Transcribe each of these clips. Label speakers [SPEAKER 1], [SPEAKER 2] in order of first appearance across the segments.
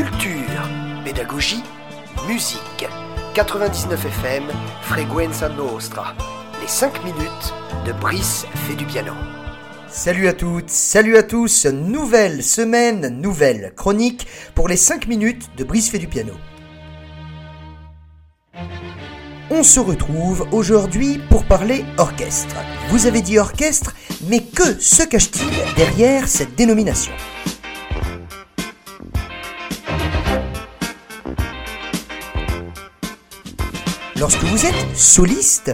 [SPEAKER 1] Culture, pédagogie, musique. 99 FM, Freguenza Nostra. Les 5 minutes de Brice fait du piano.
[SPEAKER 2] Salut à toutes, salut à tous, nouvelle semaine, nouvelle chronique pour les 5 minutes de Brice fait du piano. On se retrouve aujourd'hui pour parler orchestre. Vous avez dit orchestre, mais que se cache-t-il derrière cette dénomination? Lorsque vous êtes soliste,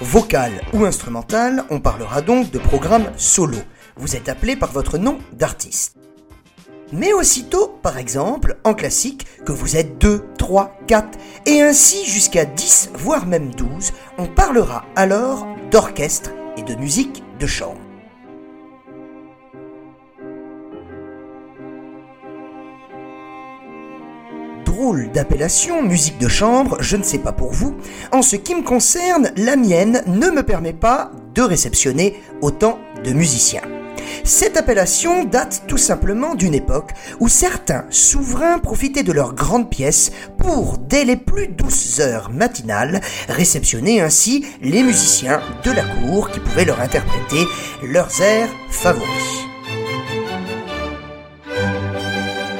[SPEAKER 2] vocal ou instrumental, on parlera donc de programme solo. Vous êtes appelé par votre nom d'artiste. Mais aussitôt, par exemple, en classique, que vous êtes 2, 3, 4, et ainsi jusqu'à 10, voire même 12, on parlera alors d'orchestre et de musique de chambre. D'appellation, musique de chambre, je ne sais pas pour vous. En ce qui me concerne, la mienne ne me permet pas de réceptionner autant de musiciens. Cette appellation date tout simplement d'une époque où certains souverains profitaient de leurs grandes pièces pour, dès les plus douces heures matinales, réceptionner ainsi les musiciens de la cour qui pouvaient leur interpréter leurs airs favoris.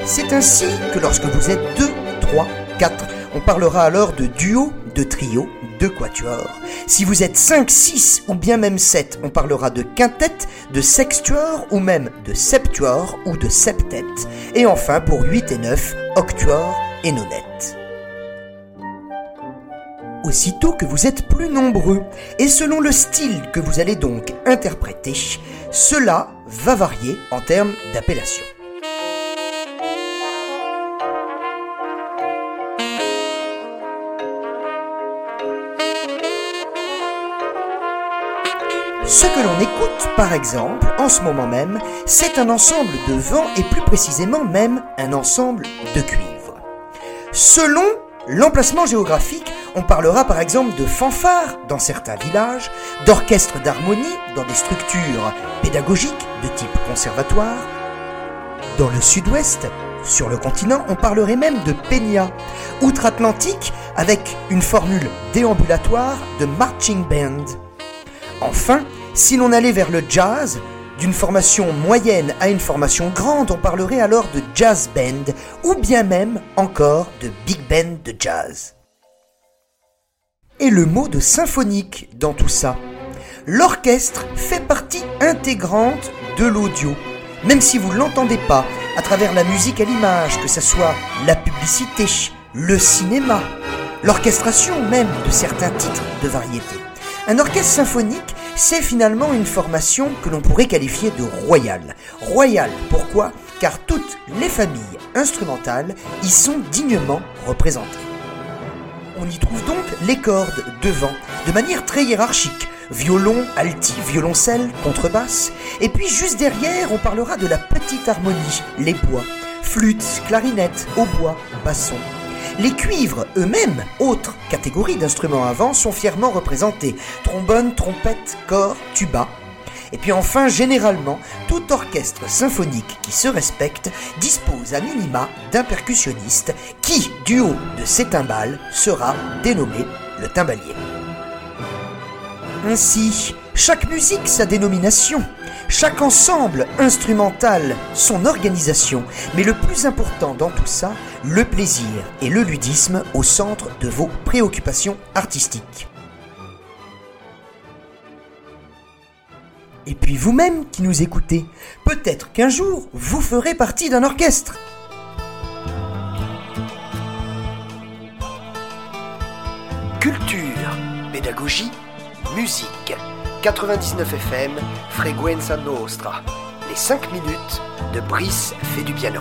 [SPEAKER 2] C'est ainsi que lorsque vous êtes deux 3, 4. On parlera alors de duo, de trio, de quatuor. Si vous êtes 5, 6 ou bien même 7, on parlera de quintette, de sextuor ou même de septuor ou de septette. Et enfin pour 8 et 9, octuor et nonette. Aussitôt que vous êtes plus nombreux, et selon le style que vous allez donc interpréter, cela va varier en termes d'appellation. Ce que l'on écoute, par exemple, en ce moment même, c'est un ensemble de vent et plus précisément même un ensemble de cuivre. Selon l'emplacement géographique, on parlera par exemple de fanfares dans certains villages, d'orchestres d'harmonie dans des structures pédagogiques de type conservatoire. Dans le sud-ouest, sur le continent, on parlerait même de peña, outre-Atlantique, avec une formule déambulatoire de marching band. Enfin, si l'on allait vers le jazz, d'une formation moyenne à une formation grande, on parlerait alors de jazz band ou bien même encore de big band de jazz. Et le mot de symphonique dans tout ça L'orchestre fait partie intégrante de l'audio, même si vous ne l'entendez pas à travers la musique à l'image, que ce soit la publicité, le cinéma, l'orchestration même de certains titres de variété. Un orchestre symphonique c'est finalement une formation que l'on pourrait qualifier de royale. Royale, pourquoi? Car toutes les familles instrumentales y sont dignement représentées. On y trouve donc les cordes devant, de manière très hiérarchique. Violon, alti, violoncelle, contrebasse. Et puis juste derrière, on parlera de la petite harmonie, les bois. Flûte, clarinette, hautbois, basson, les cuivres eux-mêmes, autre catégorie d'instruments à vent, sont fièrement représentés. Trombone, trompette, corps, tuba. Et puis enfin, généralement, tout orchestre symphonique qui se respecte dispose à minima d'un percussionniste qui, du haut de ses timbales, sera dénommé le timbalier. Ainsi, chaque musique sa dénomination, chaque ensemble instrumental son organisation, mais le plus important dans tout ça, le plaisir et le ludisme au centre de vos préoccupations artistiques. Et puis vous-même qui nous écoutez, peut-être qu'un jour vous ferez partie d'un orchestre.
[SPEAKER 1] Culture, pédagogie, musique. 99 FM, Freguenza Nostra. Les 5 minutes de Brice fait du piano.